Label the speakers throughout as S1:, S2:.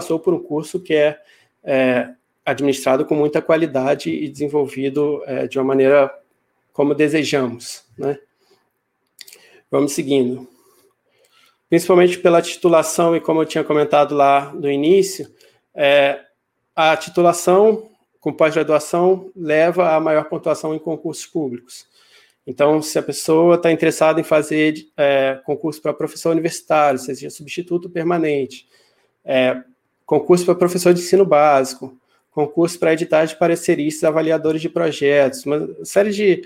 S1: passou por um curso que é, é administrado com muita qualidade e desenvolvido é, de uma maneira como desejamos, né? Vamos seguindo. Principalmente pela titulação e como eu tinha comentado lá no início, é, a titulação com pós-graduação leva a maior pontuação em concursos públicos. Então, se a pessoa está interessada em fazer é, concurso para professor universitário, seja substituto permanente, é, concurso para professor de ensino básico, concurso para editais de pareceristas, avaliadores de projetos, uma série de,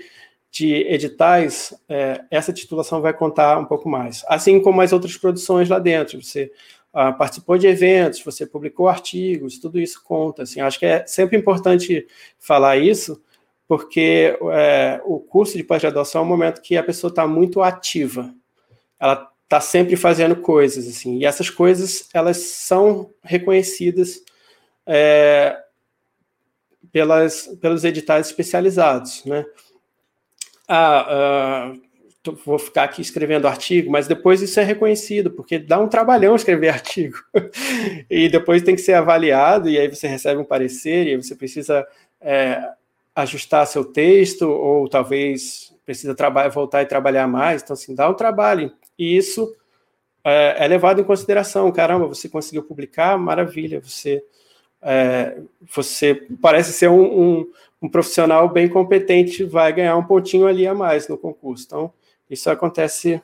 S1: de editais, é, essa titulação vai contar um pouco mais. Assim como as outras produções lá dentro, você ah, participou de eventos, você publicou artigos, tudo isso conta. Assim, acho que é sempre importante falar isso, porque é, o curso de pós-graduação é um momento que a pessoa está muito ativa. Ela está sempre fazendo coisas, assim, e essas coisas elas são reconhecidas é, pelas, pelos editais especializados, né? Ah, ah, vou ficar aqui escrevendo artigo, mas depois isso é reconhecido, porque dá um trabalhão escrever artigo. e depois tem que ser avaliado, e aí você recebe um parecer, e você precisa é, ajustar seu texto, ou talvez precisa trabalhar, voltar e trabalhar mais. Então, assim, dá um trabalho. E isso é, é levado em consideração. Caramba, você conseguiu publicar, maravilha, você. É, você parece ser um, um, um profissional bem competente, vai ganhar um pontinho ali a mais no concurso. Então, isso acontece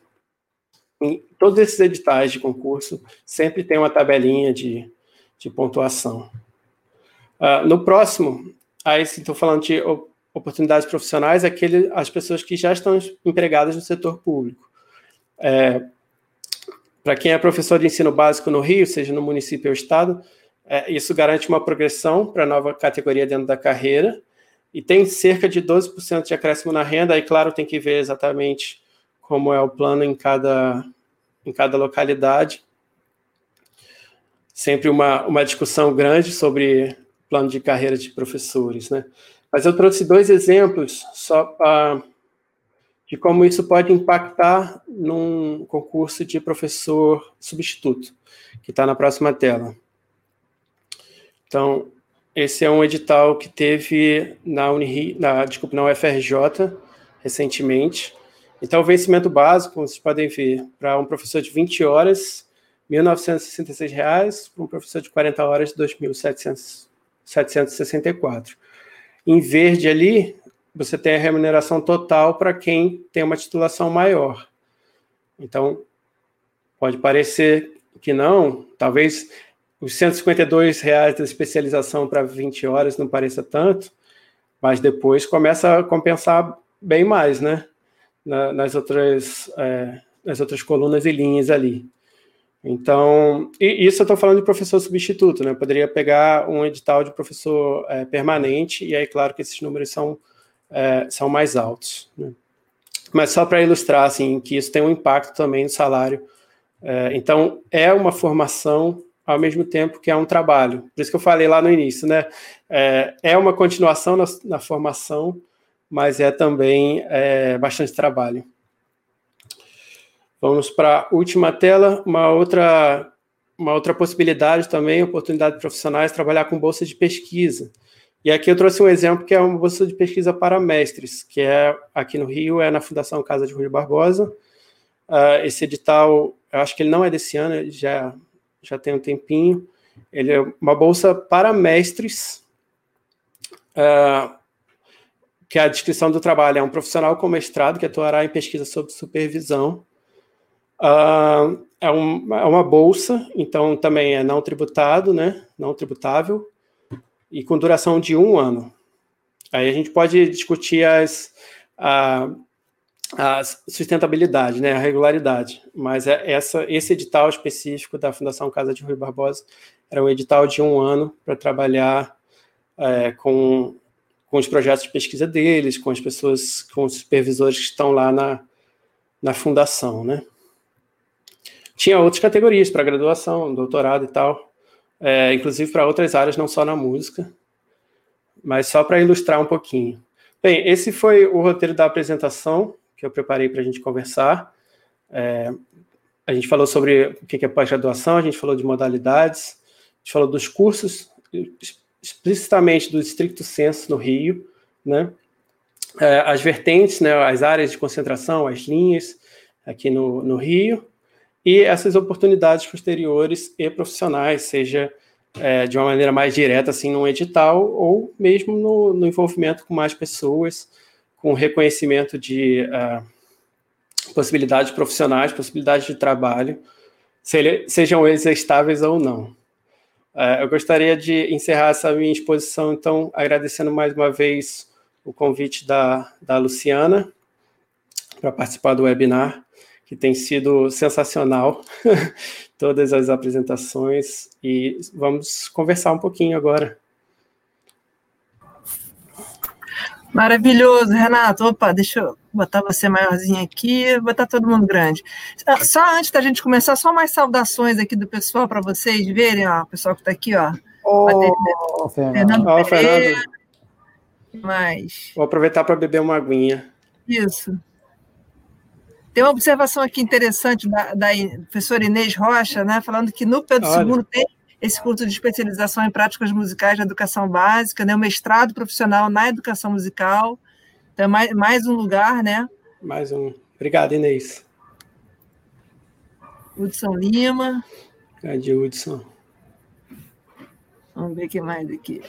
S1: em todos esses editais de concurso, sempre tem uma tabelinha de, de pontuação. Uh, no próximo, aí estou falando de oportunidades profissionais, é aquele, as pessoas que já estão empregadas no setor público. É, Para quem é professor de ensino básico no Rio, seja no município ou estado, é, isso garante uma progressão para a nova categoria dentro da carreira, e tem cerca de 12% de acréscimo na renda, aí, claro, tem que ver exatamente como é o plano em cada, em cada localidade. Sempre uma, uma discussão grande sobre plano de carreira de professores, né? Mas eu trouxe dois exemplos só para de como isso pode impactar num concurso de professor substituto, que está na próxima tela. Então, esse é um edital que teve na Unirio, na, desculpa, na UFRJ recentemente, então, o vencimento básico, como vocês podem ver, para um professor de 20 horas, R$ 1.966, para um professor de 40 horas, R$ 2.764. Em verde ali, você tem a remuneração total para quem tem uma titulação maior. Então, pode parecer que não, talvez os 152 reais da especialização para 20 horas não pareça tanto, mas depois começa a compensar bem mais, né? na, nas, outras, é, nas outras colunas e linhas ali. Então, isso eu estou falando de professor substituto, né? Eu poderia pegar um edital de professor é, permanente, e aí, claro que esses números são, é, são mais altos. Né? Mas só para ilustrar, assim, que isso tem um impacto também no salário. É, então, é uma formação ao mesmo tempo que é um trabalho. Por isso que eu falei lá no início, né? É, é uma continuação na, na formação, mas é também é, bastante trabalho. Vamos para a última tela, uma outra, uma outra possibilidade também, oportunidade profissionais, trabalhar com bolsa de pesquisa. E aqui eu trouxe um exemplo que é uma bolsa de pesquisa para mestres, que é aqui no Rio, é na Fundação Casa de Rui Barbosa. Uh, esse edital, eu acho que ele não é desse ano, já, já tem um tempinho. Ele é uma bolsa para mestres, uh, que a descrição do trabalho é um profissional com mestrado que atuará em pesquisa sob supervisão. Uh, é, um, é, uma bolsa, então também é não tributado, né? Não tributável, e com duração de um ano. Aí a gente pode discutir as, a, a sustentabilidade, né? A regularidade, mas é essa, esse edital específico da Fundação Casa de Rui Barbosa era um edital de um ano para trabalhar é, com com os projetos de pesquisa deles, com as pessoas, com os supervisores que estão lá na, na fundação, né? Tinha outras categorias para graduação, doutorado e tal, é, inclusive para outras áreas, não só na música, mas só para ilustrar um pouquinho. Bem, esse foi o roteiro da apresentação que eu preparei para a gente conversar. É, a gente falou sobre o que é pós-graduação, a gente falou de modalidades, gente falou dos cursos, explicitamente do estricto senso no Rio, né? É, as vertentes, né, as áreas de concentração, as linhas aqui no, no Rio, e essas oportunidades posteriores e profissionais, seja é, de uma maneira mais direta, assim, num edital, ou mesmo no, no envolvimento com mais pessoas, com reconhecimento de uh, possibilidades profissionais, possibilidades de trabalho, sejam eles estáveis ou não. Uh, eu gostaria de encerrar essa minha exposição, então, agradecendo mais uma vez o convite da, da Luciana para participar do webinar, que tem sido sensacional, todas as apresentações, e vamos conversar um pouquinho agora.
S2: Maravilhoso, Renato. Opa, deixa eu botar você maiorzinho aqui, botar todo mundo grande. Ah, só antes da gente começar, só mais saudações aqui do pessoal para vocês verem, ó, o pessoal que está aqui, ó.
S1: Oh, Fernando. Oh, Fernando. Mais. Vou aproveitar para beber uma aguinha.
S2: Isso. Tem uma observação aqui interessante da, da professora Inês Rocha, né, falando que no Pedro Olha. II tem esse curso de especialização em práticas musicais na educação básica, né? o mestrado profissional na educação musical. Então, mais, mais um lugar, né?
S1: Mais um. Obrigado, Inês.
S2: Hudson Lima.
S1: Grande Hudson.
S2: Vamos ver o que mais aqui.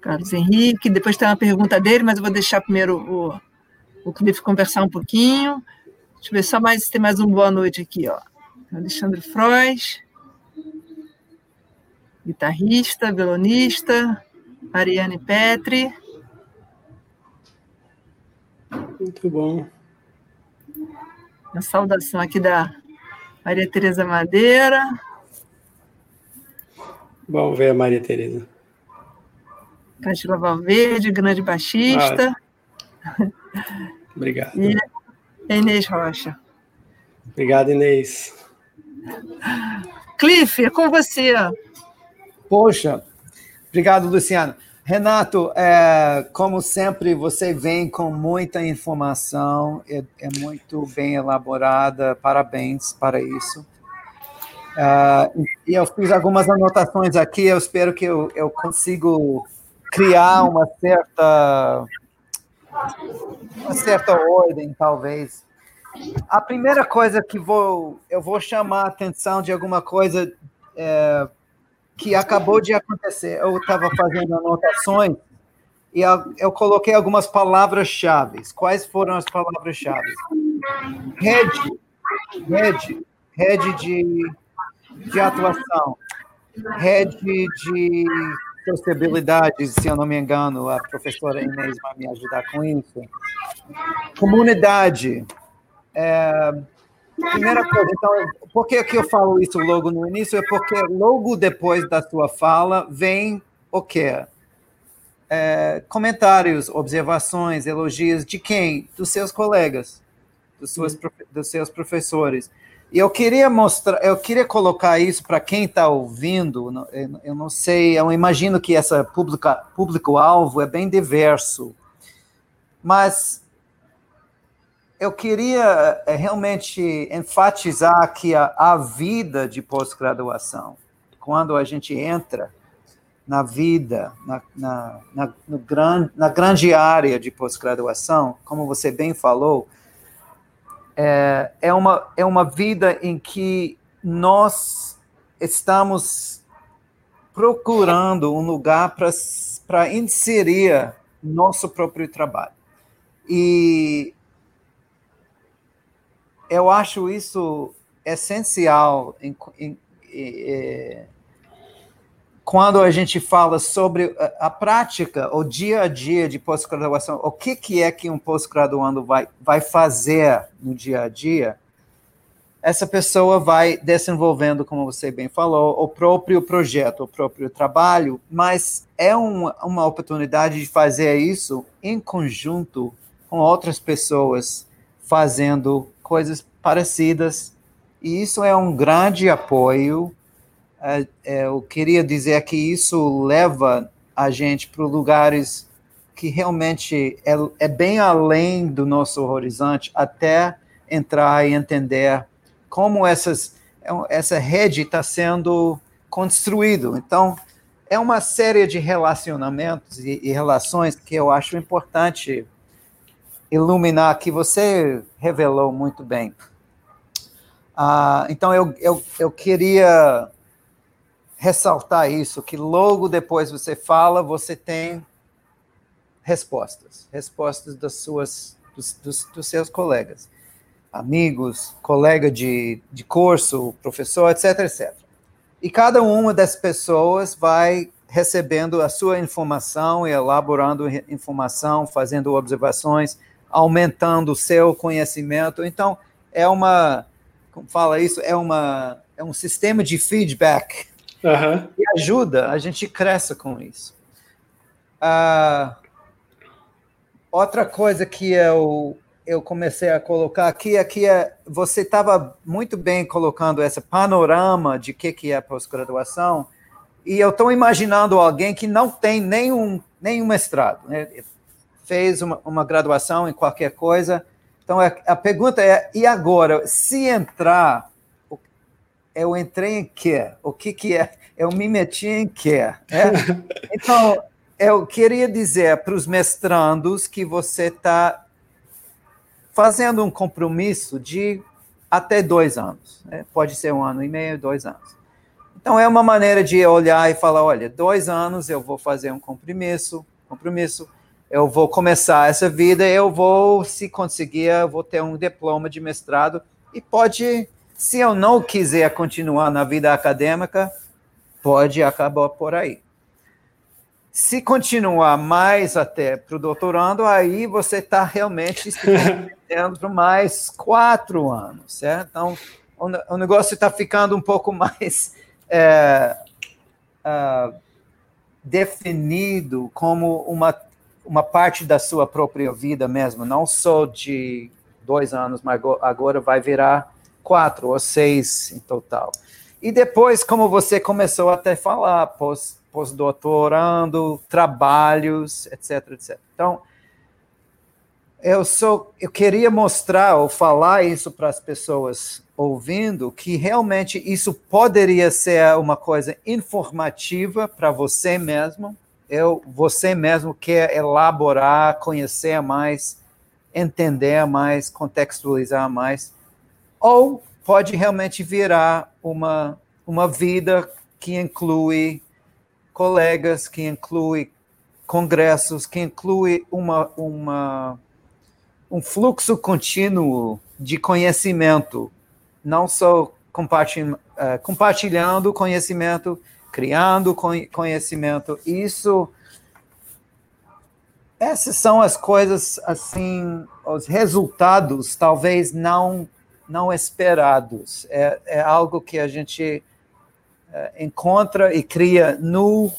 S2: Carlos Henrique. Depois tem uma pergunta dele, mas eu vou deixar primeiro o, o Cliff conversar um pouquinho. Deixa eu ver só mais se tem mais um boa noite aqui, ó. Alexandre Frois guitarrista, violonista, Mariane Petri.
S1: Muito bom.
S2: Uma saudação aqui da Maria Tereza Madeira.
S1: Vamos ver a Maria Tereza.
S2: Castila Valverde, grande baixista.
S1: Ah, obrigado.
S2: E Inês Rocha.
S1: Obrigado, Inês.
S2: Cliff, é com você.
S3: Poxa, obrigado, Luciano. Renato, é, como sempre, você vem com muita informação, é, é muito bem elaborada, parabéns para isso. Uh, e eu fiz algumas anotações aqui, eu espero que eu, eu consigo criar uma certa, uma certa ordem, talvez. A primeira coisa que vou, eu vou chamar a atenção de alguma coisa é, que acabou de acontecer. Eu estava fazendo anotações e eu coloquei algumas palavras-chave. Quais foram as palavras-chave? Rede, rede, rede de, de atuação, rede de sociabilidade, se eu não me engano, a professora Inês vai me ajudar com isso. Comunidade, é, Primeira coisa, então, por que, que eu falo isso logo no início? É porque logo depois da sua fala vem o quê? É, comentários, observações, elogios de quem? Dos seus colegas, dos, suas, dos seus professores. Eu queria mostrar, eu queria colocar isso para quem está ouvindo. Eu não sei, eu imagino que essa público-alvo é bem diverso, mas eu queria eh, realmente enfatizar que a, a vida de pós-graduação, quando a gente entra na vida, na, na, na, gran, na grande área de pós-graduação, como você bem falou, é, é, uma, é uma vida em que nós estamos procurando um lugar para inserir nosso próprio trabalho. E eu acho isso essencial em, em, em, é, quando a gente fala sobre a, a, prática, o dia a dia de pós-graduação, o que, que é que um pós-graduando vai, vai fazer no dia a dia, essa pessoa vai desenvolvendo, como você bem falou, o próprio projeto, o próprio trabalho, mas é uma, uma oportunidade de fazer isso em conjunto com outras pessoas fazendo coisas parecidas, e isso é um grande apoio. É, é, eu queria dizer que isso leva a gente para lugares que realmente é, é bem além do nosso horizonte, até entrar e entender como essas, essa rede está sendo construído. Então, é uma série de relacionamentos e, e relações que eu acho importante iluminar, que você revelou muito bem. Ah, então, eu, eu, eu queria ressaltar isso, que logo depois você fala, você tem respostas, respostas das suas, dos, dos, dos seus colegas, amigos, colega de, de curso, professor, etc, etc. E cada uma das pessoas vai recebendo a sua informação e elaborando informação, fazendo observações, aumentando o seu conhecimento. Então, é uma, como fala isso, é uma é um sistema de feedback uhum. que ajuda, a gente cresce com isso. Uh, outra coisa que eu, eu comecei a colocar aqui é que é, você estava muito bem colocando esse panorama de que, que é pós-graduação, e eu estou imaginando alguém que não tem nenhum, nenhum mestrado, né? fez uma, uma graduação em qualquer coisa. Então, a, a pergunta é, e agora, se entrar eu entrei em quê? O que, que é? Eu me meti em quê? É? Então, eu queria dizer para os mestrandos que você está fazendo um compromisso de até dois anos. Né? Pode ser um ano e meio, dois anos. Então, é uma maneira de olhar e falar: olha, dois anos eu vou fazer um compromisso, compromisso, eu vou começar essa vida, eu vou, se conseguir, eu vou ter um diploma de mestrado e pode se eu não quiser continuar na vida acadêmica, pode acabar por aí. Se continuar mais até para o doutorando, aí você está realmente se por mais quatro anos, certo? Então, o, negócio está ficando um pouco mais é, uh, definido como uma, uma parte da sua própria vida mesmo, não só de dois anos, mas agora vai virar quatro ou seis em total. E depois, como você começou até falar, pós-doutorando, pós trabalhos, etc, etc. Então, eu só eu queria mostrar ou falar isso para as pessoas ouvindo que realmente isso poderia ser uma coisa informativa para você mesmo. Eu, você mesmo quer elaborar, conhecer mais, entender mais, contextualizar mais ou pode realmente virar uma, uma vida que inclui colegas, que inclui congressos, que inclui uma, uma, um fluxo contínuo de conhecimento, não só compartilhando, uh, compartilhando conhecimento, criando conhecimento. Isso, essas são as coisas, assim, os resultados talvez não não esperados. É, é algo que a gente é, encontra e cria no,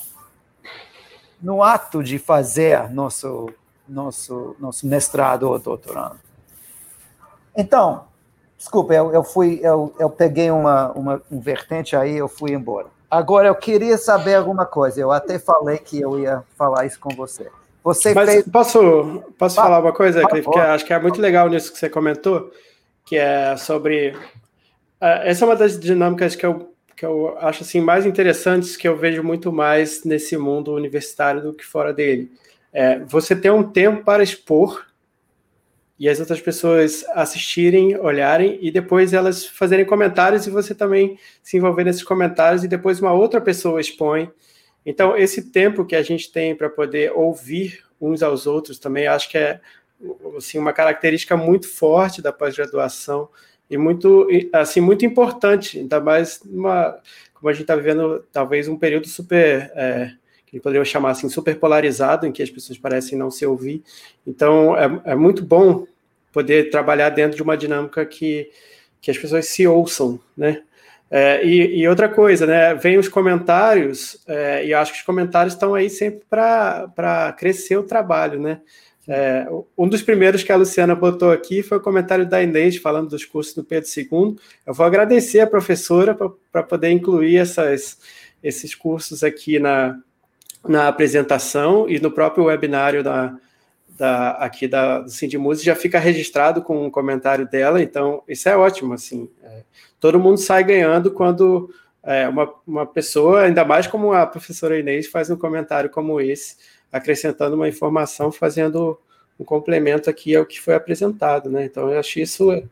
S3: no ato de fazer nosso, nosso, nosso mestrado ou doutorado. Então, desculpa, eu, eu fui, eu, eu peguei uma, uma um vertente aí, eu fui embora. Agora, eu queria saber alguma coisa. Eu até falei que eu ia falar isso com você. Você
S1: Mas
S3: fez...
S1: posso, posso falar uma coisa, Cliff, que acho que é muito legal nisso que você comentou que é sobre. Uh, essa é uma das dinâmicas que eu, que eu acho assim, mais interessantes, que eu vejo muito mais nesse mundo universitário do que fora dele. É, você ter um tempo para expor e as outras pessoas assistirem, olharem e depois elas fazerem comentários e você também se envolver nesses comentários e depois uma outra pessoa expõe. Então, esse tempo que a gente tem para poder ouvir uns aos outros também acho que é assim, uma característica muito forte da pós-graduação e muito, assim, muito importante, ainda mais uma, como a gente está vivendo, talvez um período super, é, que poderia chamar assim, super polarizado, em que as pessoas parecem não se ouvir. Então, é, é muito bom poder trabalhar dentro de uma dinâmica que, que as pessoas se ouçam, né? É, e, e, outra coisa, né? Vem os comentários, é, e acho que os comentários estão aí sempre para crescer o trabalho, né? É, um dos primeiros que a Luciana botou aqui foi o comentário da Inês falando dos cursos do Pedro II. Eu vou agradecer a professora para poder incluir essas, esses cursos aqui na, na apresentação e no próprio webinário da, da, aqui da, do Sindimuse já fica registrado com um comentário dela, então isso é ótimo, assim, é, todo mundo sai ganhando quando é, uma, uma pessoa, ainda mais como a professora Inês, faz um comentário como esse, acrescentando uma informação, fazendo um complemento aqui ao que foi apresentado, né? Então, eu acho isso... É,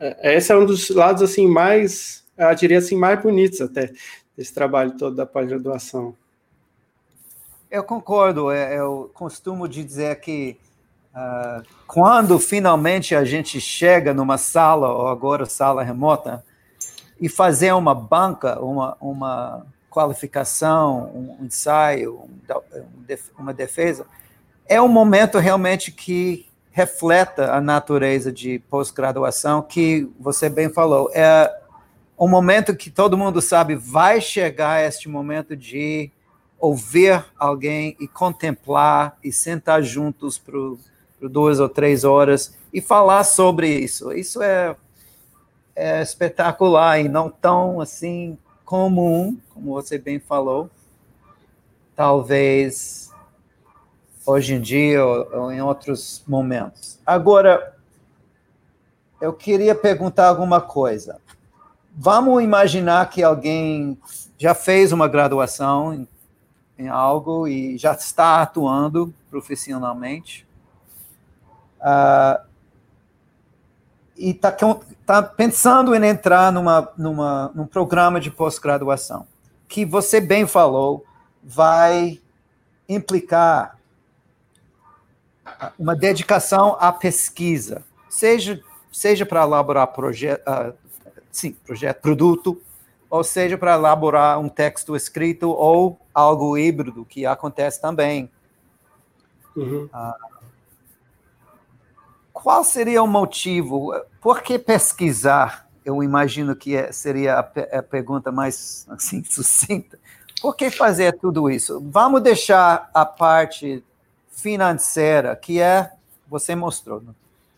S1: é, esse é um dos lados, assim, mais, eu diria assim, mais bonitos até, desse trabalho todo da pós-graduação.
S3: Eu concordo. É, eu costumo dizer que uh, quando finalmente a gente chega numa sala, ou agora sala remota, e fazer uma banca, uma, uma qualificação, um ensaio, uma defesa, é um momento realmente que refleta a natureza de pós-graduação, que você bem falou. É um momento que todo mundo sabe vai chegar este momento de ouvir alguém e contemplar e sentar juntos por, duas ou três horas e falar sobre isso. Isso é, é espetacular e não tão assim comum, como você bem falou. Talvez hoje em dia ou, ou em outros momentos. Agora, eu queria perguntar alguma coisa. Vamos imaginar que alguém já fez uma graduação em em algo e já está atuando profissionalmente. Uh, e está tá pensando em entrar numa, numa, num programa de pós-graduação, que você bem falou, vai implicar uma dedicação à pesquisa, seja, seja para elaborar projeto, uh, sim, projeto, produto, ou seja, para elaborar um texto escrito ou algo híbrido, que acontece também. Uhum. Ah, qual seria o motivo? Por que pesquisar? Eu imagino que é, seria a, a pergunta mais assim, sucinta. Por que fazer tudo isso? Vamos deixar a parte financeira, que é, você mostrou, né?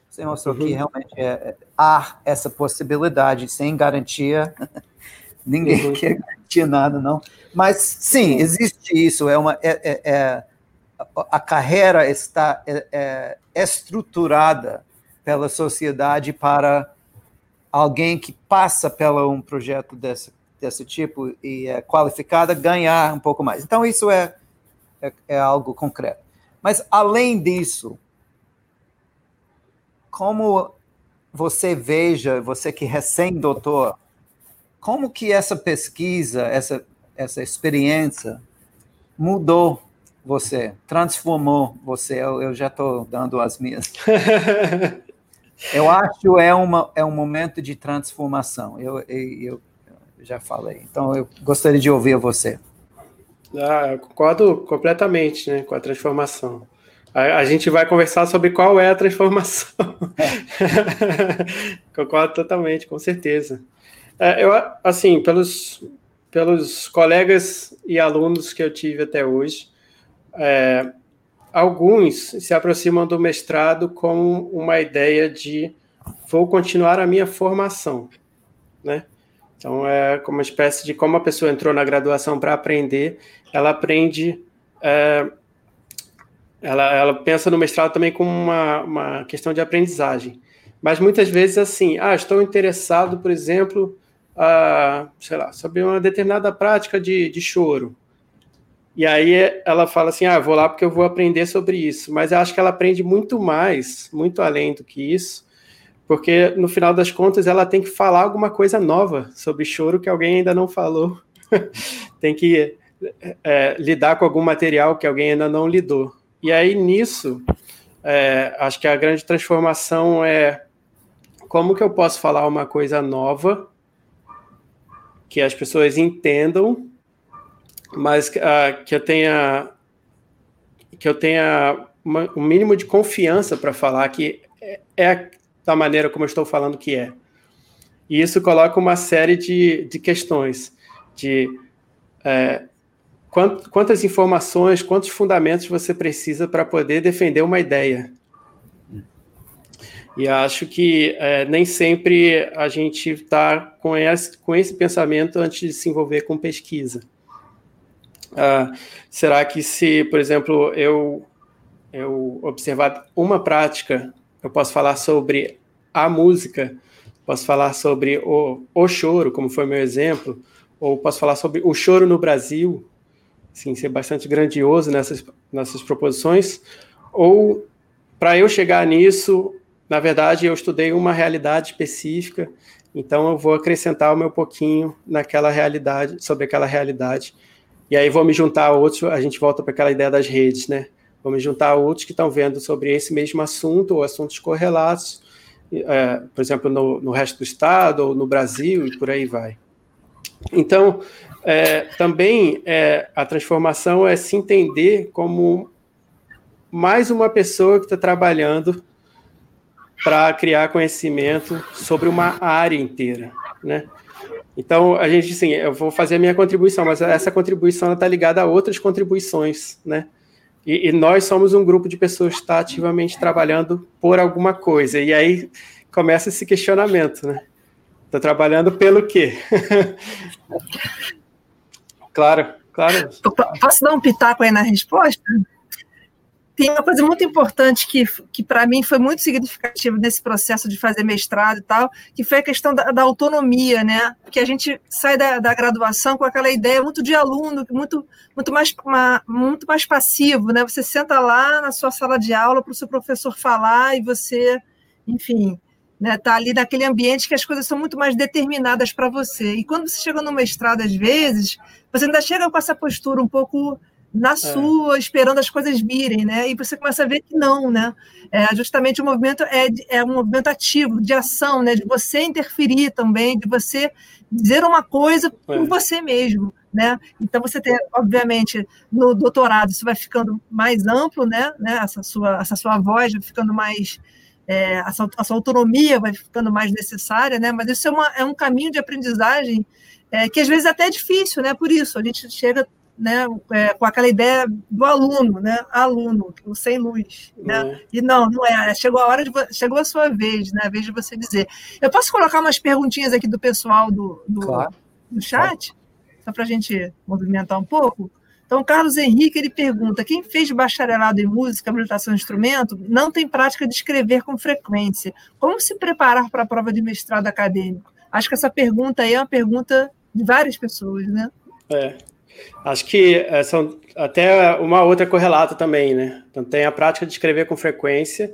S3: você mostrou uhum. que realmente é, é, há essa possibilidade, sem garantia, Ninguém uhum. quer garantir nada, não. Mas sim, existe isso. É uma, é, é, é a carreira está é, é, estruturada pela sociedade para alguém que passa pelo um projeto desse, desse tipo e é qualificada ganhar um pouco mais. Então, isso é, é, é algo concreto. Mas, além disso, como você veja, você que é recém-doutor, como que essa pesquisa, essa, essa experiência mudou você, transformou você? Eu, eu já estou dando as minhas. eu acho é uma é um momento de transformação. Eu, eu, eu já falei. Então eu gostaria de ouvir você.
S1: Ah, eu concordo completamente, né, com a transformação. A, a, gente vai conversar sobre qual é a transformação. É. concordo totalmente, com certeza. É, eu, assim, pelos, pelos colegas e alunos que eu tive até hoje, é, alguns se aproximam do mestrado com uma ideia de vou continuar a minha formação, né? Então, é como uma espécie de como a pessoa entrou na graduação para aprender, ela aprende, é, ela, ela pensa no mestrado também como uma, uma questão de aprendizagem. Mas muitas vezes, assim, ah, estou interessado, por exemplo, a, sei lá, sobre uma determinada prática de, de choro. E aí ela fala assim: ah, vou lá porque eu vou aprender sobre isso. Mas eu acho que ela aprende muito mais, muito além do que isso, porque no final das contas ela tem que falar alguma coisa nova sobre choro que alguém ainda não falou. tem que é, lidar com algum material que alguém ainda não lidou. E aí nisso, é, acho que a grande transformação é como que eu posso falar uma coisa nova que as pessoas entendam, mas uh, que eu tenha que eu tenha uma, um mínimo de confiança para falar que é, é da maneira como eu estou falando que é. E isso coloca uma série de, de questões, de é, quant, quantas informações, quantos fundamentos você precisa para poder defender uma ideia. E acho que é, nem sempre a gente está com esse, com esse pensamento antes de se envolver com pesquisa. Ah, será que se, por exemplo, eu, eu observar uma prática, eu posso falar sobre a música, posso falar sobre o, o choro, como foi meu exemplo, ou posso falar sobre o choro no Brasil, sim, ser bastante grandioso nessas, nessas proposições, ou para eu chegar nisso, na verdade, eu estudei uma realidade específica, então eu vou acrescentar o meu pouquinho naquela realidade, sobre aquela realidade, e aí vou me juntar a outros, a gente volta para aquela ideia das redes, né? Vou me juntar a outros que estão vendo sobre esse mesmo assunto ou assuntos correlatos, é, por exemplo, no, no, resto do estado ou no Brasil e por aí vai. Então, é, também é, a transformação é se entender como mais uma pessoa que está trabalhando para criar conhecimento sobre uma área inteira, né? Então, a gente, sim, eu vou fazer a minha contribuição, mas essa contribuição está ligada a outras contribuições, né? E, e, nós somos um grupo de pessoas que está ativamente trabalhando por alguma coisa. E aí começa esse questionamento, né? Estou trabalhando pelo quê? claro, claro.
S2: Posso dar um pitaco aí na resposta? Tem uma coisa muito importante que, que para mim foi muito significativa nesse processo de fazer mestrado e tal, que foi a questão da, da autonomia, né? Que a gente sai da, da, graduação com aquela ideia muito de aluno, muito, muito, mais, uma, muito mais passivo, né? Você senta lá na sua sala de aula para o seu professor falar e você, enfim, né, tá ali naquele ambiente que as coisas são muito mais determinadas para você. E quando você chega no mestrado, às vezes, você ainda chega com essa postura um pouco na é. sua, esperando as coisas virem, né? E você começa a ver que não, né? É, justamente o movimento é, é um movimento ativo, de ação, né? De você interferir também, de você dizer uma coisa por é. você mesmo, né? Então você tem, obviamente, no doutorado isso vai ficando mais amplo, né? né? Essa sua essa sua voz vai ficando mais é, a, sua, a sua autonomia vai ficando mais necessária, né? Mas isso é, uma, é um caminho de aprendizagem é, que às vezes até é difícil, né? Por isso a gente chega né, é, com aquela ideia do aluno, né, aluno, o sem luz, né, uhum. e não, não é, chegou a hora de, chegou a sua vez, né, a vez de você dizer. Eu posso colocar umas perguntinhas aqui do pessoal do, do, claro. do chat, claro. só para a gente movimentar um pouco? Então, Carlos Henrique, ele pergunta, quem fez bacharelado em música, habilitação de instrumento, não tem prática de escrever com frequência. Como se preparar para a prova de mestrado acadêmico? Acho que essa pergunta aí é uma pergunta de várias pessoas, né?
S1: É, Acho que é, são até uma outra correlata também, né? Então tem a prática de escrever com frequência,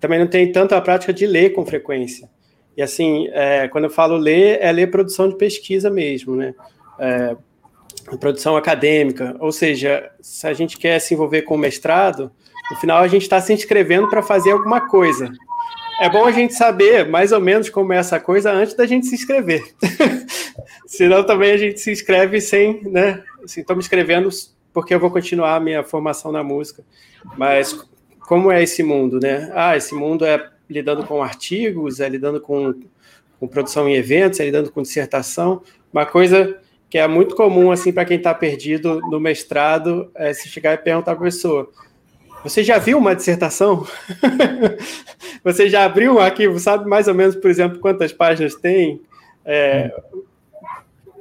S1: também não tem tanto a prática de ler com frequência. E assim, é, quando eu falo ler, é ler produção de pesquisa mesmo, né? É, produção acadêmica, ou seja, se a gente quer se envolver com o mestrado, no final a gente está se inscrevendo para fazer alguma coisa. É bom a gente saber mais ou menos como é essa coisa antes da gente se inscrever. Senão também a gente se inscreve sem, né? Assim, estou me inscrevendo porque eu vou continuar a minha formação na música. Mas como é esse mundo, né? Ah, esse mundo é lidando com artigos, é lidando com, com produção em eventos, é lidando com dissertação. Uma coisa que é muito comum assim para quem está perdido no mestrado é se chegar e perguntar para a pessoa: você já viu uma dissertação? Você já abriu um arquivo? Sabe mais ou menos, por exemplo, quantas páginas tem? É,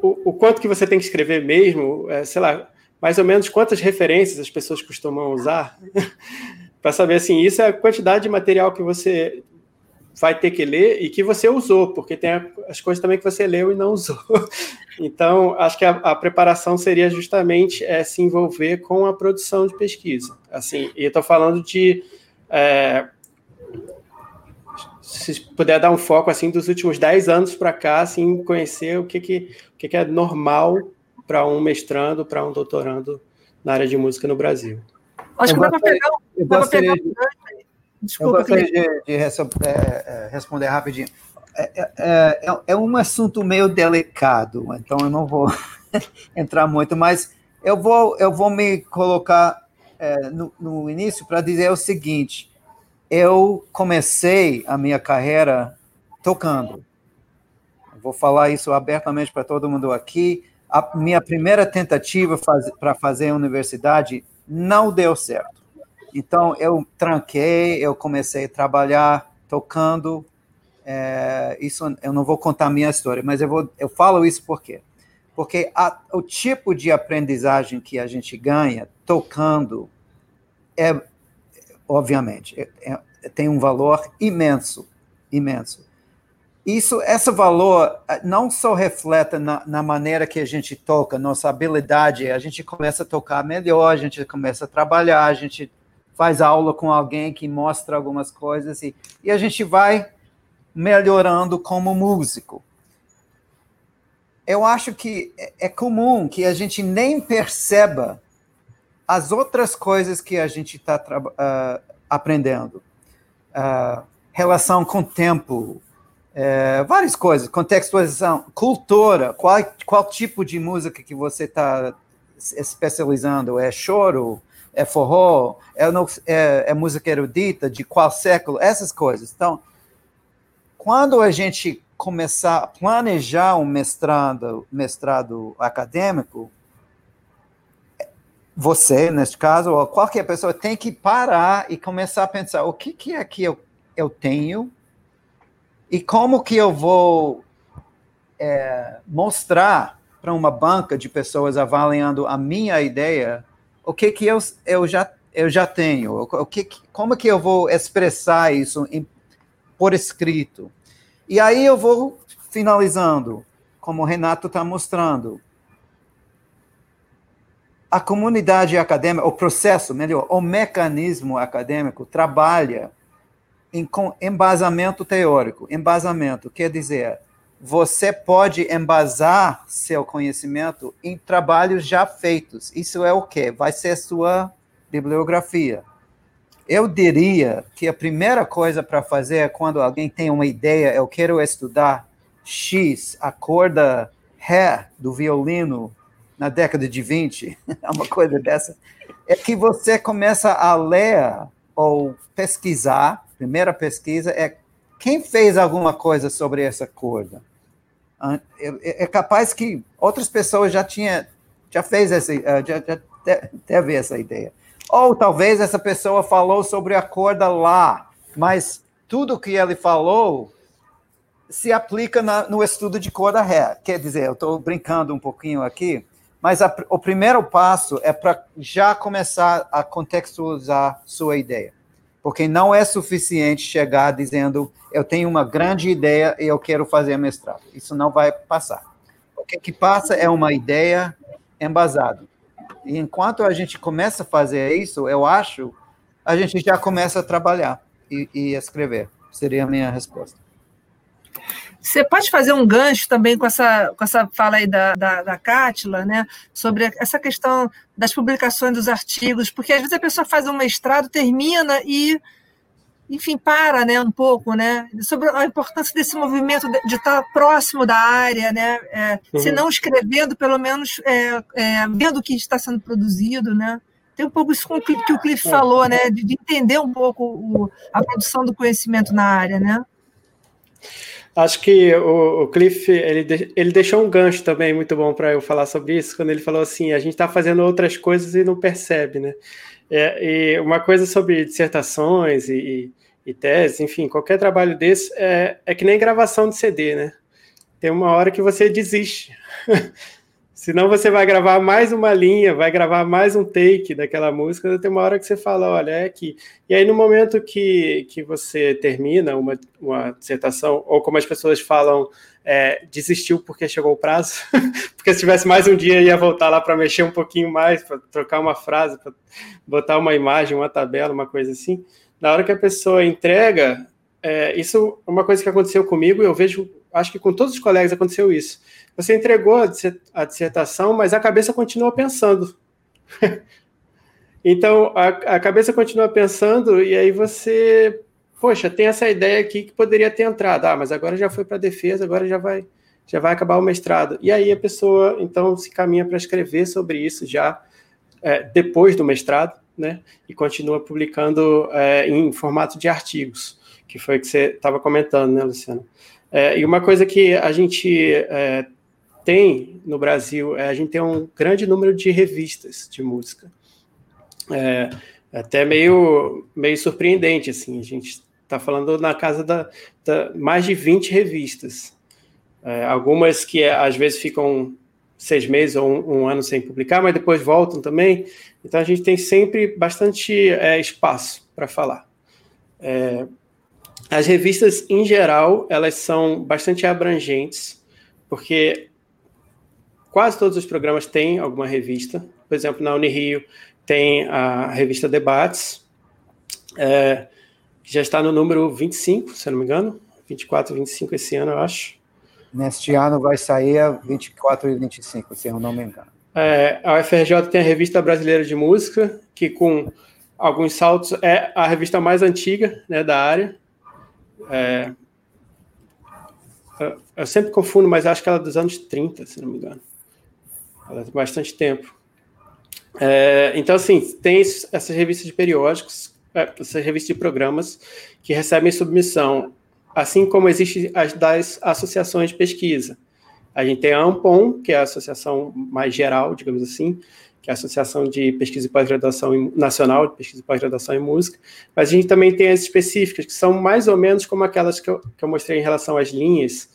S1: o, o, quanto que você tem que escrever mesmo? É, sei lá, mais ou menos quantas referências as pessoas costumam usar? Para saber assim, isso é a quantidade de material que você vai ter que ler e que você usou, porque tem as coisas também que você leu e não usou. Então, acho que a, a preparação seria justamente é, se envolver com a produção de pesquisa. Assim, e estou falando de é, se puder dar um foco assim dos últimos 10 anos para cá, assim, conhecer o que, que, o que, que é normal para um mestrando, para um doutorando na área de música no Brasil.
S2: Acho que dá para pegar, dá para pegar
S3: Desculpa, eu gostaria de, de é, é, responder rapidinho. É, é, é, é, um assunto meio delicado, então eu não vou entrar muito, mas eu vou, eu vou me colocar no, no início para dizer o seguinte: eu comecei a minha carreira tocando. Vou falar isso abertamente para todo mundo aqui. A minha primeira tentativa faz, para fazer a universidade não deu certo. Então, eu tranquei, eu comecei a trabalhar tocando. É, isso eu não vou contar a minha história, mas eu, vou, eu falo isso por quê? Porque a, o tipo de aprendizagem que a gente ganha tocando é, obviamente, é, é, tem um valor imenso, imenso. isso, esse valor eh, não só reflete na, na, maneira que a gente toca, nossa habilidade, a gente começa a tocar melhor, a gente começa a trabalhar, a gente faz aula com alguém que mostra algumas coisas e, e a gente vai melhorando como músico. Eu acho que é, é comum que a gente nem perceba as outras coisas que a gente está uh, aprendendo. Uh, relação com o tempo, é, várias coisas, contextualização, cultura, qual, qual tipo de música que você está especializando? É choro? É forró? É, é, é, música erudita? De qual século? Essas coisas. Então, quando a gente começar a planejar um mestrado, mestrado acadêmico, você, neste caso, ou qualquer pessoa, tem que parar e começar a pensar o que, que é que eu, eu tenho e como que eu vou é, mostrar para uma banca de pessoas avaliando a minha ideia o que que eu, eu, já, eu já tenho, o que, como que eu vou expressar isso em, por escrito. E aí eu vou finalizando, como o Renato está mostrando. A comunidade acadêmica, o processo, melhor, o mecanismo acadêmico trabalha em embasamento teórico. Embasamento quer dizer, você pode embasar seu conhecimento em trabalhos já feitos. Isso é o quê? Vai ser sua bibliografia. Eu diria que a primeira coisa para fazer é quando alguém tem uma ideia, eu quero estudar X, a corda Ré do violino na década de 20, uma coisa dessa, é que você começa a ler ou pesquisar primeira pesquisa é quem fez alguma coisa sobre essa corda. É, é capaz que outras pessoas já tinha, já fez essa, eh, já, já teve essa ideia. Ou talvez essa pessoa falou sobre a corda lá, mas tudo que ele falou se aplica na, no estudo de corda ré. Quer dizer, eu estou brincando um pouquinho aqui, mas a, o primeiro passo é para já começar a contextualizar sua ideia porque não é suficiente chegar dizendo eu tenho uma grande ideia e eu quero fazer mestrado. Isso não vai passar. O que, que passa é uma ideia embasada. E enquanto a gente começa a fazer isso, eu acho, a gente já começa a trabalhar e, e escrever. Seria a minha resposta.
S2: Você pode fazer um gancho também com essa, com essa fala aí da, da, da Cátila, né, sobre essa questão das publicações dos artigos, porque às vezes a pessoa faz um mestrado, termina e, enfim, para né, um pouco, né, sobre a importância desse movimento de estar próximo da área, né, é, uhum. se não escrevendo, pelo menos é, é, vendo o que está sendo produzido, né, tem um pouco isso que o Cliff é. falou, né, de, de entender um pouco o, a produção do conhecimento na área, né.
S1: Acho que o, o Cliff ele, ele deixou um gancho também muito bom para eu falar sobre isso, quando ele falou assim: a gente está fazendo outras coisas e não percebe, né? É, e uma coisa sobre dissertações e, e teses, enfim, qualquer trabalho desse é, é que nem gravação de CD, né? Tem uma hora que você desiste. Senão você vai gravar mais uma linha, vai gravar mais um take daquela música, tem uma hora que você fala, olha, é aqui. E aí, no momento que, que você termina uma, uma dissertação, ou como as pessoas falam, é, desistiu porque chegou o prazo, porque se tivesse mais um dia ia voltar lá para mexer um pouquinho mais, para trocar uma frase, para botar uma imagem, uma tabela, uma coisa assim. Na hora que a pessoa entrega, é, isso é uma coisa que aconteceu comigo, eu vejo, acho que com todos os colegas aconteceu isso você entregou a dissertação, mas a cabeça continua pensando. então, a, a, cabeça continua pensando, e aí você, poxa, tem essa ideia aqui que poderia ter entrado. Ah, mas agora já foi para a defesa, agora já vai, já vai acabar o mestrado. E aí a pessoa, então, se caminha para escrever sobre isso já é, depois do mestrado, né? E continua publicando é, em formato de artigos, que foi o que você estava comentando, né, Luciano? É, e uma coisa que a gente é, tem no Brasil, é, a gente tem um grande número de revistas de música. É, até meio, meio surpreendente, assim, a gente está falando na casa da, da, mais de 20 revistas. É, algumas que é, às vezes ficam seis meses ou um, um, ano sem publicar, mas depois voltam também. Então a gente tem sempre bastante é, espaço para falar. As revistas, em geral, elas são bastante abrangentes, porque quase todos os programas têm alguma revista. Por exemplo, na Unirio tem a revista Debates, é, que já está no número 25, se não me engano, 24, 25 esse ano, eu acho.
S3: Neste ano vai sair a 24 e 25, se eu não me engano.
S1: É, a UFRJ tem a Revista Brasileira de Música, que com alguns saltos é a revista mais antiga né, da área. É, eu sempre confundo, mas acho que ela é dos anos 30, se não me engano. Ela tem bastante tempo. É, então, assim, tem essas revistas de periódicos, é, essas revistas de programas que recebem submissão, assim como existem as das associações de pesquisa. A gente tem a AMPOM, que é a associação mais geral, digamos assim, que é a Associação de Pesquisa e Pós-Graduação Nacional de Pesquisa e Pós-Graduação em Música, mas a gente também tem as específicas, que são mais ou menos como aquelas que eu, que eu mostrei em relação às linhas,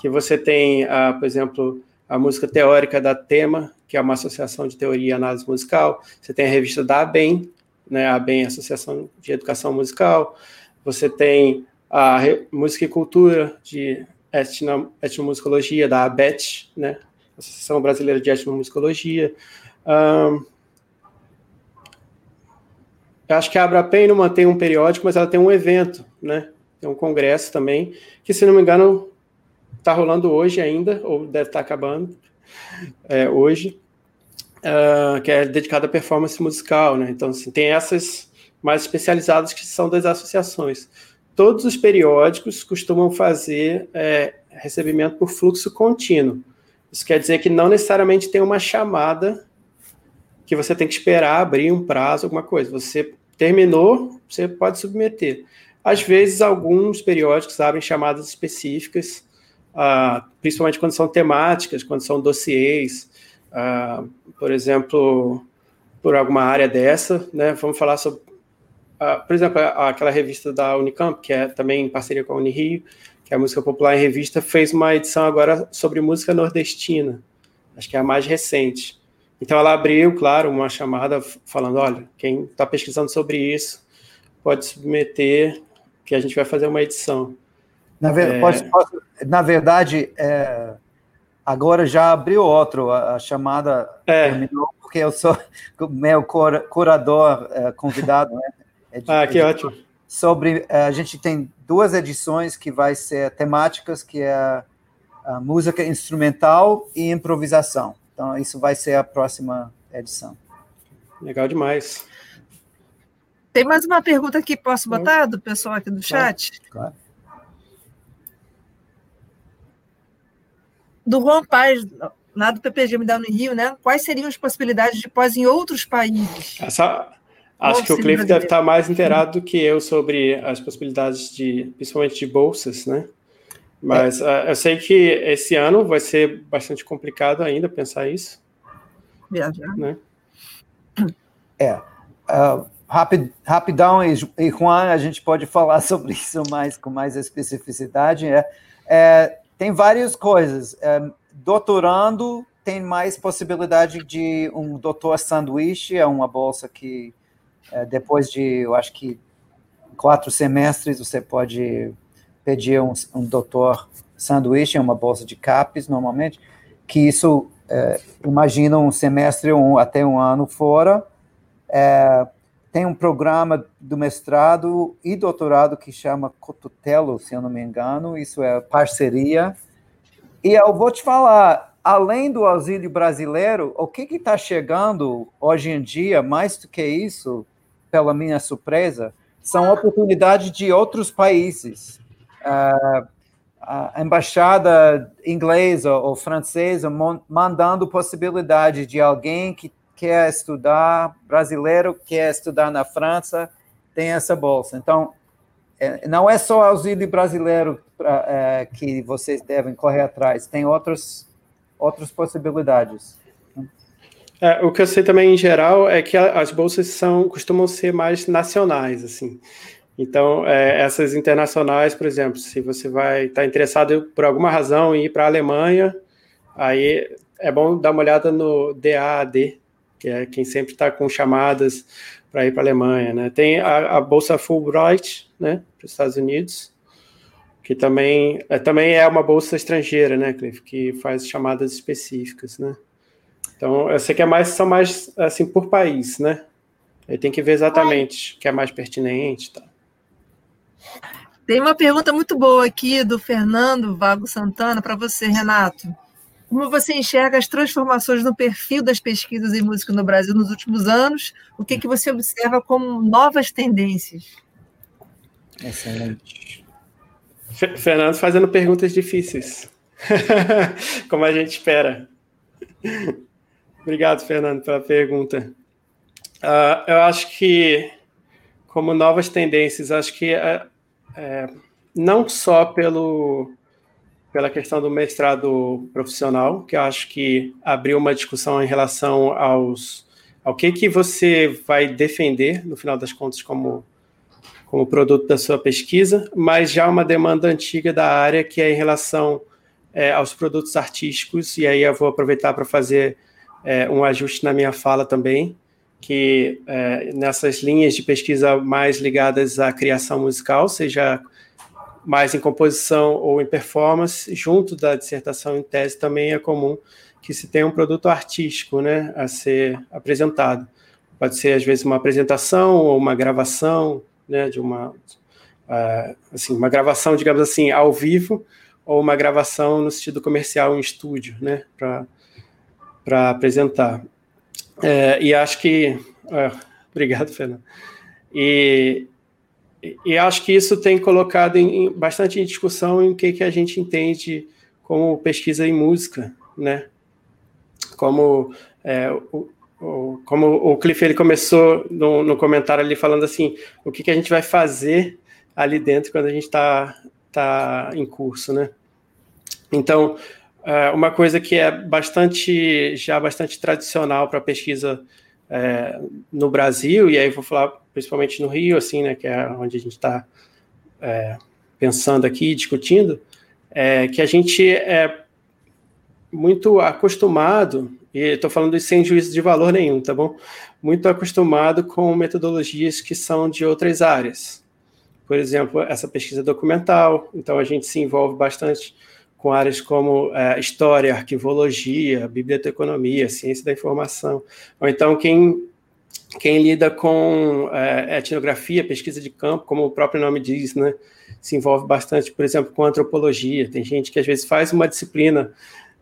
S1: que você tem, uh, por exemplo, a música teórica da Tema, que é uma associação de teoria e análise musical, você tem a revista da ABEM, né, a ABEM, Associação de Educação Musical, você tem a Música e Cultura, de etno, etnomusicologia, da ABET, né, Associação Brasileira de Etnomusicologia. Eu acho que a Abrapen não mantém um periódico, mas ela tem um evento, né? Tem um congresso também, que, se não me engano, está rolando hoje ainda, ou deve estar tá acabando é, hoje, uh, que é dedicado à performance musical, né? Então, assim, tem essas mais especializadas que são das associações. Todos os periódicos costumam fazer é, recebimento por fluxo contínuo. Isso quer dizer que não necessariamente tem uma chamada que você tem que esperar abrir um prazo, alguma coisa. Você terminou, você pode submeter. Às vezes, alguns periódicos abrem chamadas específicas uh, principalmente quando são temáticas, quando são dossiês, uh, por exemplo, por alguma área dessa, né? Vamos falar sobre, uh, por exemplo, aquela revista da Unicamp, que é também em parceria com a Unirio, que é a Música Popular em Revista, fez uma edição agora sobre música nordestina, acho que é a mais recente. Então ela abriu, claro, uma chamada falando, olha, quem está pesquisando sobre isso pode submeter, que a gente vai fazer uma edição.
S3: Na, ver, é... na verdade, é, agora já abriu outro, a, a chamada é. terminou, porque eu sou meu curador é, convidado. Né?
S1: É de, ah, que ótimo.
S3: Sobre, é, a gente tem duas edições que vai ser temáticas, que é a música instrumental e improvisação. Então, isso vai ser a próxima edição.
S1: Legal demais.
S2: Tem mais uma pergunta que posso botar do pessoal aqui do chat? Claro. claro. do Juan Paz, lá do PPG da no Rio, né? Quais seriam as possibilidades de pós em outros países?
S1: Essa, acho que o Cliff deve estar mais inteirado do que eu sobre as possibilidades de, principalmente de bolsas, né? Mas é. uh, eu sei que esse ano vai ser bastante complicado ainda pensar isso.
S2: Viajar. Né?
S3: É. Uh, rapid, rapidão e, e Juan, a gente pode falar sobre isso mais com mais especificidade. É, é tem várias coisas. É, doutorando tem mais possibilidade de um doutor sanduíche, é uma bolsa que é, depois de, eu acho que quatro semestres você pode pedir um, um doutor sanduíche, uma bolsa de CAPES normalmente, que isso, é, imagina um semestre um, até um ano fora, é, tem um programa do mestrado e doutorado que chama Cotutelo, se eu não me engano, isso é parceria. E eu vou te falar, além do auxílio brasileiro, o que está chegando hoje em dia, mais do que isso, pela minha surpresa, são oportunidades de outros países. Uh, a embaixada inglesa ou francesa mandando possibilidade de alguém que quer estudar, brasileiro quer estudar na França, tem essa bolsa. Então, é, não é só auxílio brasileiro é, que vocês devem correr atrás, tem outros, outras possibilidades.
S1: É, o que eu sei também em geral é que as bolsas são costumam ser mais nacionais, assim. Então, é, essas internacionais, por exemplo, se você vai estar tá interessado por alguma razão em ir para a Alemanha, aí é bom dar uma olhada no DAAD, que é quem sempre está com chamadas para ir para a Alemanha, né? Tem a, a, bolsa Fulbright, né, para os Estados Unidos, que também é, também é uma bolsa estrangeira, né, Cliff, que faz chamadas específicas, né? Então, eu sei que é mais, são mais assim por país, né? Aí tem que ver exatamente o que é mais pertinente, tá?
S2: Tem uma pergunta muito boa aqui do Fernando Vago Santana para você, Renato. Como você enxerga as transformações no perfil das pesquisas em música no Brasil nos últimos anos? O que, que você observa como novas tendências?
S1: Excelente. Fernando fazendo perguntas difíceis, como a gente espera. Obrigado, Fernando, pela pergunta. Uh, eu acho que, como novas tendências, acho que uh, é, não só pelo, pela questão do mestrado profissional, que eu acho que abriu uma discussão em relação aos, ao que, que você vai defender, no final das contas, como como produto da sua pesquisa, mas já uma demanda antiga da área que é em relação é, aos produtos artísticos, e aí eu vou aproveitar para fazer é, um ajuste na minha fala também, que é, nessas linhas de pesquisa mais ligadas à criação musical, seja mais em composição ou em performance, junto da dissertação em tese também é comum que se tenha um produto artístico né, a ser apresentado. Pode ser, às vezes, uma apresentação ou uma gravação, né, de uma, uh, assim, uma gravação, digamos assim, ao vivo, ou uma gravação no sentido comercial em estúdio, né, para apresentar. É, e acho que. Uh, obrigado, Fernando. E, e acho que isso tem colocado em, bastante em discussão em o que, que a gente entende como pesquisa em música, né? Como é, o, como o Cliff ele começou no, no, comentário ali falando assim, o que, que a gente vai fazer ali dentro quando a gente está tá em curso, né? Então, é, uma coisa que é bastante já bastante tradicional para pesquisa é, no Brasil e aí vou falar principalmente no Rio, assim, né, que é onde a gente está é, pensando aqui, discutindo, é que a gente é muito acostumado e estou falando isso sem juízo de valor nenhum, tá bom? Muito acostumado com metodologias que são de outras áreas. Por exemplo, essa pesquisa documental, então a gente se envolve bastante com áreas como é, história, arquivologia, biblioteconomia, ciência da informação. Ou então quem, quem lida com é, etnografia, pesquisa de campo, como o próprio nome diz, né? Se envolve bastante, por exemplo, com antropologia. Tem gente que às vezes faz uma disciplina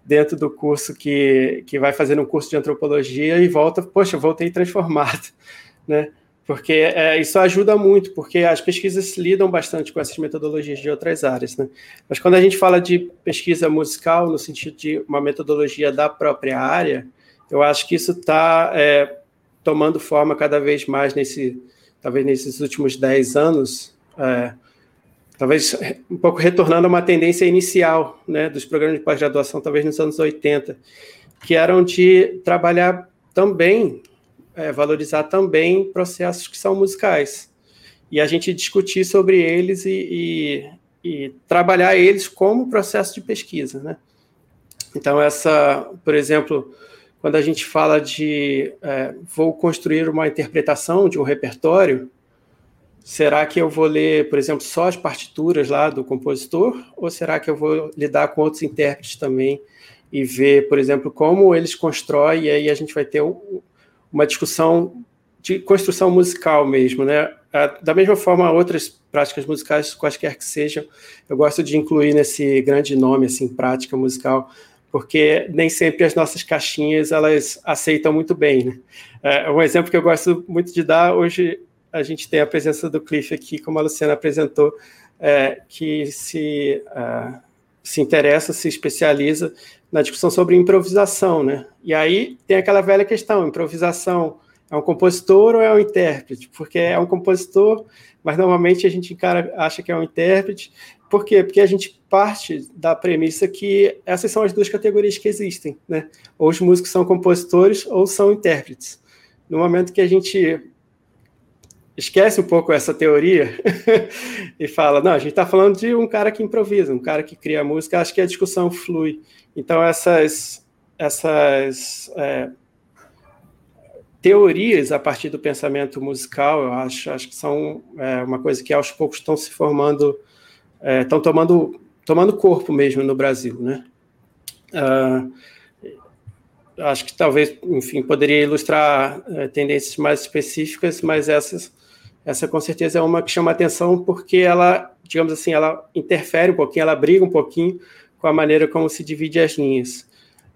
S1: dentro do curso que, que vai fazer um curso de antropologia e volta, poxa, voltei transformado, né? Porque é, isso ajuda muito, porque as pesquisas lidam bastante com essas metodologias de outras áreas, né? Mas quando a gente fala de pesquisa musical, no sentido de uma metodologia da própria área, eu acho que isso está é, tomando forma cada vez mais nesse, talvez nesses últimos 10 anos, é, talvez um pouco retornando a uma tendência inicial né, dos programas de pós-graduação, talvez nos anos 80, que eram de trabalhar também, é, valorizar também processos que são musicais. E a gente discutir sobre eles e, e, e trabalhar eles como processo de pesquisa. Né? Então, essa, por exemplo, quando a gente fala de é, vou construir uma interpretação de um repertório, Será que eu vou ler, por exemplo, só as partituras lá do compositor? Ou será que eu vou lidar com outros intérpretes também e ver, por exemplo, como eles constroem? E aí a gente vai ter uma discussão de construção musical mesmo, né? Da mesma forma, outras práticas musicais, quaisquer que sejam, eu gosto de incluir nesse grande nome, assim, prática musical, porque nem sempre as nossas caixinhas elas aceitam muito bem. Né? É, um exemplo que eu gosto muito de dar hoje a gente tem a presença do Cliff aqui, como a Luciana apresentou, é, que se, uh, se interessa, se especializa na discussão sobre improvisação, né? E aí tem aquela velha questão: improvisação é um compositor ou é um intérprete? Porque é um compositor, mas normalmente a gente encara, acha que é um intérprete. Por quê? Porque a gente parte da premissa que essas são as duas categorias que existem, né? Ou os músicos são compositores ou são intérpretes. No momento que a gente esquece um pouco essa teoria e fala, não, a gente está falando de um cara que improvisa, um cara que cria música, acho que a discussão flui. Então, essas, essas é, teorias a partir do pensamento musical, eu acho, acho que são é, uma coisa que aos poucos estão se formando estão é, tomando, tomando corpo mesmo no Brasil, né? Uh, acho que talvez, enfim, poderia ilustrar é, tendências mais específicas, mas essas, essa com certeza é uma que chama atenção porque ela, digamos assim, ela interfere um pouquinho, ela briga um pouquinho com a maneira como se divide as linhas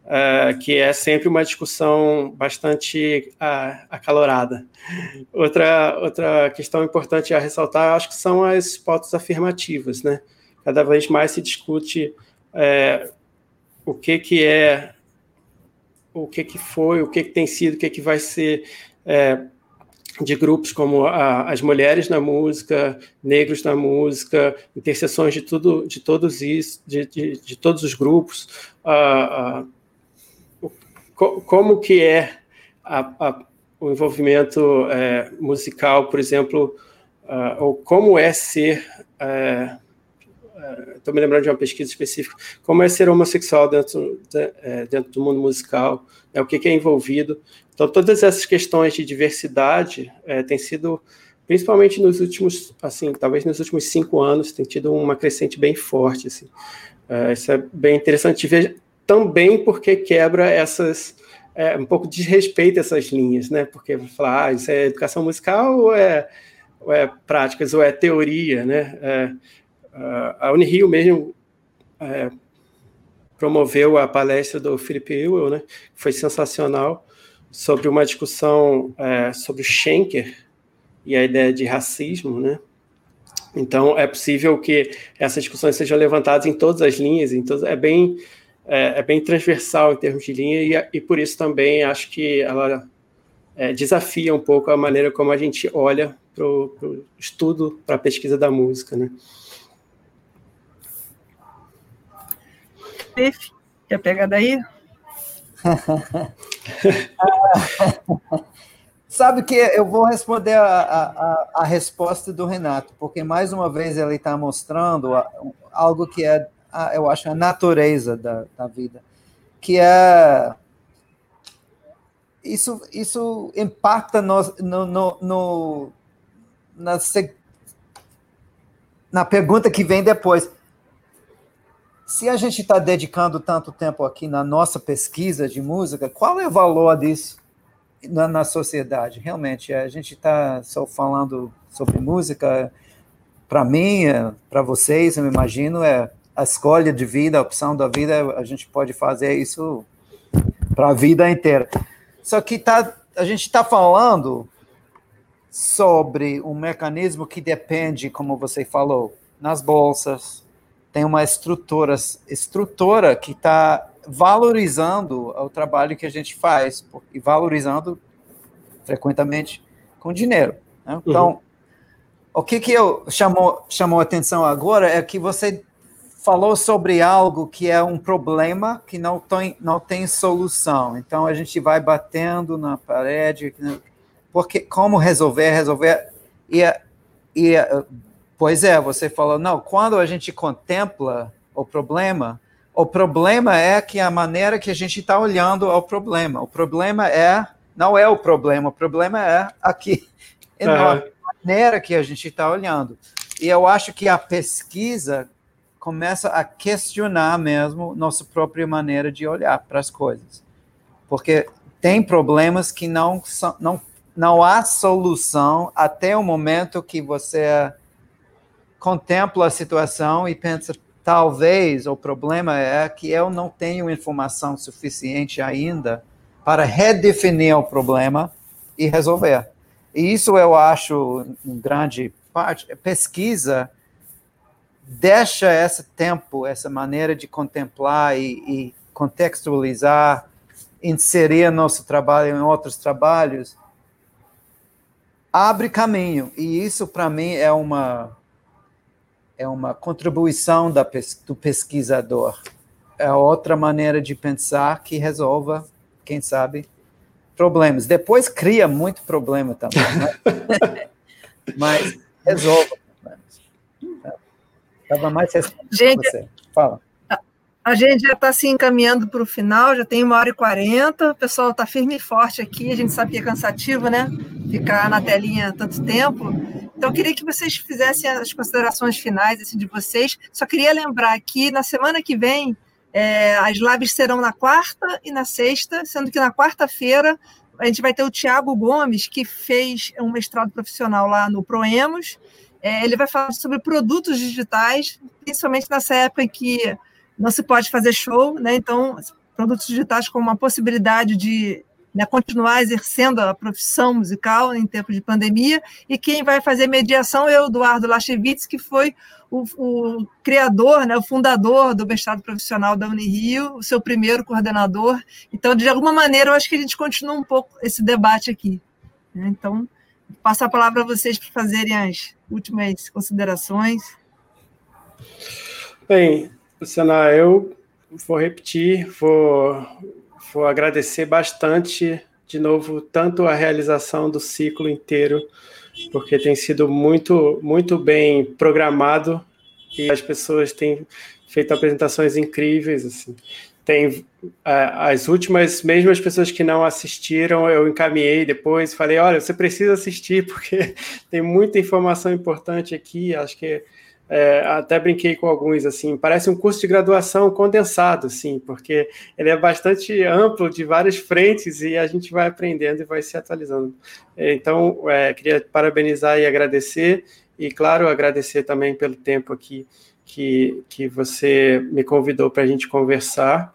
S1: uh, que é sempre uma discussão bastante uh, acalorada. Outra, outra questão importante a ressaltar, acho que são as pautas afirmativas, né? Cada vez mais se discute é, o que, que é, o que, que foi, o que, que tem sido, o que, que vai ser é, de grupos como a, as mulheres na música, negros na música, interseções de tudo, de todos isso, de, de, de todos os grupos, uh, uh, co como que é a, a, o envolvimento é, musical, por exemplo, uh, ou como é ser estou me lembrando de uma pesquisa específica, como é ser homossexual dentro, de, é, dentro do mundo musical, né, o que, que, é envolvido. Então, todas essas questões de diversidade é, têm sido, principalmente nos últimos, assim, talvez nos últimos cinco anos, tem tido uma crescente bem forte. Assim. É, isso é bem interessante ver também porque quebra essas é, um pouco desrespeita essas linhas, né? Porque falar, ah, isso é educação musical ou é, ou é práticas ou é teoria, né? É, a Unirio mesmo é, promoveu a palestra do Philip Ewell, né? Foi sensacional sobre uma discussão é, sobre o Schenker e a ideia de racismo, né? Então é possível que essas discussões sejam levantadas em todas as linhas, todas, é bem é, é, bem transversal em termos de linha e, e por isso também acho que ela é, desafia um pouco a maneira como a gente olha para o estudo, para a pesquisa da música, né?
S2: Pef, quer pegar daí?
S3: Sabe que eu vou responder a, a, a, resposta do Renato, porque mais uma vez ele está mostrando algo que é eu acho, a natureza da, da vida, que é isso, isso impacta no, no, no, no na, na pergunta que vem depois. Se a gente está dedicando tanto tempo aqui na nossa pesquisa de música, qual é o valor disso na, na sociedade? Realmente, a gente está só falando sobre música. Para mim, é, para vocês, eu imagino, é a escolha de vida, a opção da vida, a gente pode fazer isso para a vida inteira. Só que tá, a gente está falando sobre um mecanismo que depende, como você falou, nas bolsas, tem uma estrutura, estrutura que está valorizando o trabalho que a gente faz e valorizando frequentemente com dinheiro. Né? Então, uhum. o que que eu chamou chamou atenção agora é que você falou sobre algo que é um problema que não tem, não tem solução. Então a gente vai batendo na parede, porque como resolver, resolver e, e pois é, você falou não. Quando a gente contempla o problema, o problema é que a maneira que a gente está olhando ao problema. O problema é não é o problema, o problema é aqui, uhum. a maneira que a gente está olhando. E eu acho que a pesquisa começa a questionar mesmo nossa própria maneira de olhar para as coisas. Porque tem problemas que não, não, não há solução até o momento que você contempla a situação e pensa, talvez o problema é que eu não tenho informação suficiente ainda para redefinir o problema e resolver. E isso eu acho, em grande parte, pesquisa deixa esse tempo, essa maneira de contemplar e, e contextualizar, inserir nosso trabalho em outros trabalhos, abre caminho. E isso, para mim, é uma, é uma contribuição da, do pesquisador. É outra maneira de pensar que resolva, quem sabe, problemas. Depois cria muito problema também, né? mas resolve. Estava mais
S2: gente, você. Fala. A gente já está se encaminhando para o final, já tem uma hora e quarenta. O pessoal está firme e forte aqui. A gente sabe que é cansativo, né? Ficar na telinha tanto tempo. Então, queria que vocês fizessem as considerações finais assim, de vocês. Só queria lembrar que na semana que vem, é, as lives serão na quarta e na sexta, sendo que na quarta-feira a gente vai ter o Tiago Gomes, que fez um mestrado profissional lá no Proemos. É, ele vai falar sobre produtos digitais, principalmente nessa época em que não se pode fazer show, né? Então, produtos digitais com uma possibilidade de né, continuar exercendo a profissão musical em tempo de pandemia. E quem vai fazer mediação é o Eduardo Lachevitz, que foi o, o, criador, né, o fundador do mestrado profissional da Unirio, o seu primeiro coordenador. Então, de alguma maneira, eu acho que a gente continua um pouco esse debate aqui. Né? Então, passo a palavra a vocês para fazerem as últimas considerações.
S1: Bem, Luciana, eu vou repetir, vou vou agradecer bastante de novo tanto a realização do ciclo inteiro, porque tem sido muito muito bem programado e as pessoas têm feito apresentações incríveis assim. Tem as últimas, mesmo as pessoas que não assistiram, eu encaminhei depois, falei, olha, você precisa assistir porque tem muita informação importante aqui, acho que é, até brinquei com alguns assim, parece um curso de graduação condensado, assim, porque ele é bastante amplo de várias frentes e a gente vai aprendendo e vai se atualizando. Então, é, queria parabenizar e agradecer, e claro, agradecer também pelo tempo aqui que, que você me convidou para a gente conversar.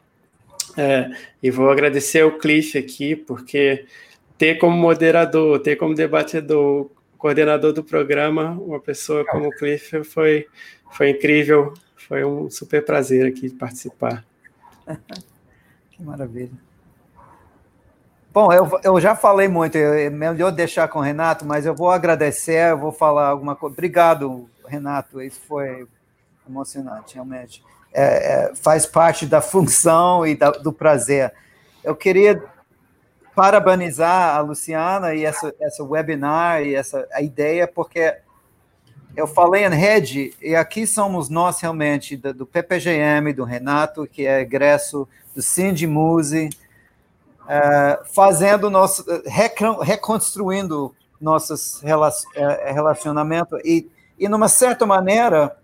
S1: É, e vou agradecer ao Cliff aqui, porque ter como moderador, ter como debatedor coordenador do programa, uma pessoa como o Cliff, foi, foi incrível. Foi um super prazer aqui participar.
S3: que maravilha. Bom, eu, eu já falei muito, é melhor deixar com o Renato, mas eu vou agradecer, eu vou falar alguma coisa. Obrigado, Renato, isso foi emocionante, realmente. É, é, faz parte da função e da, do prazer. Eu queria parabenizar a Luciana e essa, essa webinar e essa a ideia, porque eu falei em rede, e aqui somos nós realmente, do, do PPGM, do Renato, que é egresso do Cindy Muse, uh, fazendo nosso, reconstruindo nossos é, relacionamentos, e, e, numa certa maneira,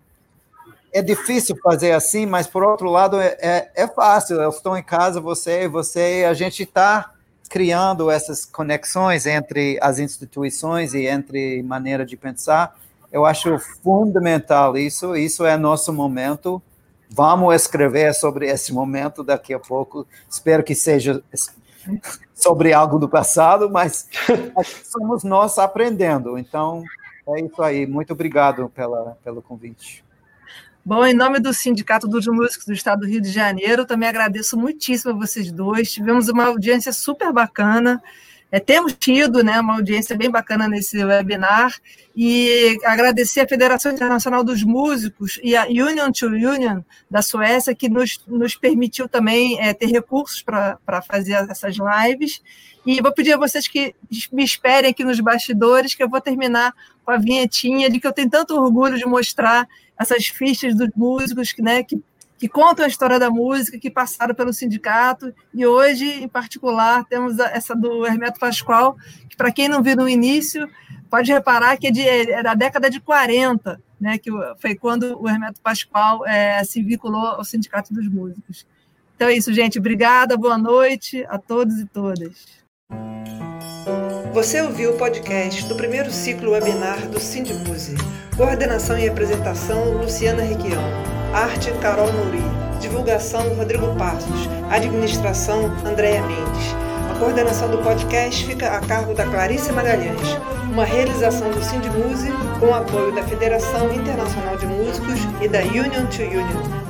S3: é difícil fazer assim, mas, por outro lado, é, é, é fácil. Eu estou em casa, você e você, a gente está criando essas conexões entre as instituições e entre maneira de pensar. Eu acho fundamental isso. Isso é nosso momento. Vamos escrever sobre esse momento daqui a pouco. Espero que seja sobre algo do passado, mas somos nós aprendendo. Então, é isso aí. Muito obrigado pela, pelo convite.
S2: Bom, em nome do Sindicato dos Músicos do Estado do Rio de Janeiro, também agradeço muitíssimo a vocês dois. Tivemos uma audiência super bacana. É, temos tido né, uma audiência bem bacana nesse webinar e agradecer a Federação Internacional dos Músicos e a Union to Union da Suécia, que nos, nos permitiu também é, ter recursos para fazer essas lives. E vou pedir a vocês que me esperem aqui nos bastidores, que eu vou terminar com a vinhetinha de que eu tenho tanto orgulho de mostrar essas fichas dos músicos né, que, que contam a história da música, que passaram pelo sindicato, e hoje, em particular, temos essa do Hermeto Pascoal, que, para quem não viu no início, pode reparar que é, de, é da década de 40, né, que foi quando o Hermeto Pascoal é, se vinculou ao Sindicato dos Músicos. Então é isso, gente. Obrigada, boa noite a todos e todas.
S4: Você ouviu o podcast do primeiro ciclo webinar do Sindmuse. Coordenação e apresentação, Luciana Requião. Arte, Carol Nouri. Divulgação, Rodrigo Passos. Administração, Andréia Mendes. A coordenação do podcast fica a cargo da Clarice Magalhães. Uma realização do Sindmuse com apoio da Federação Internacional de Músicos e da Union to Union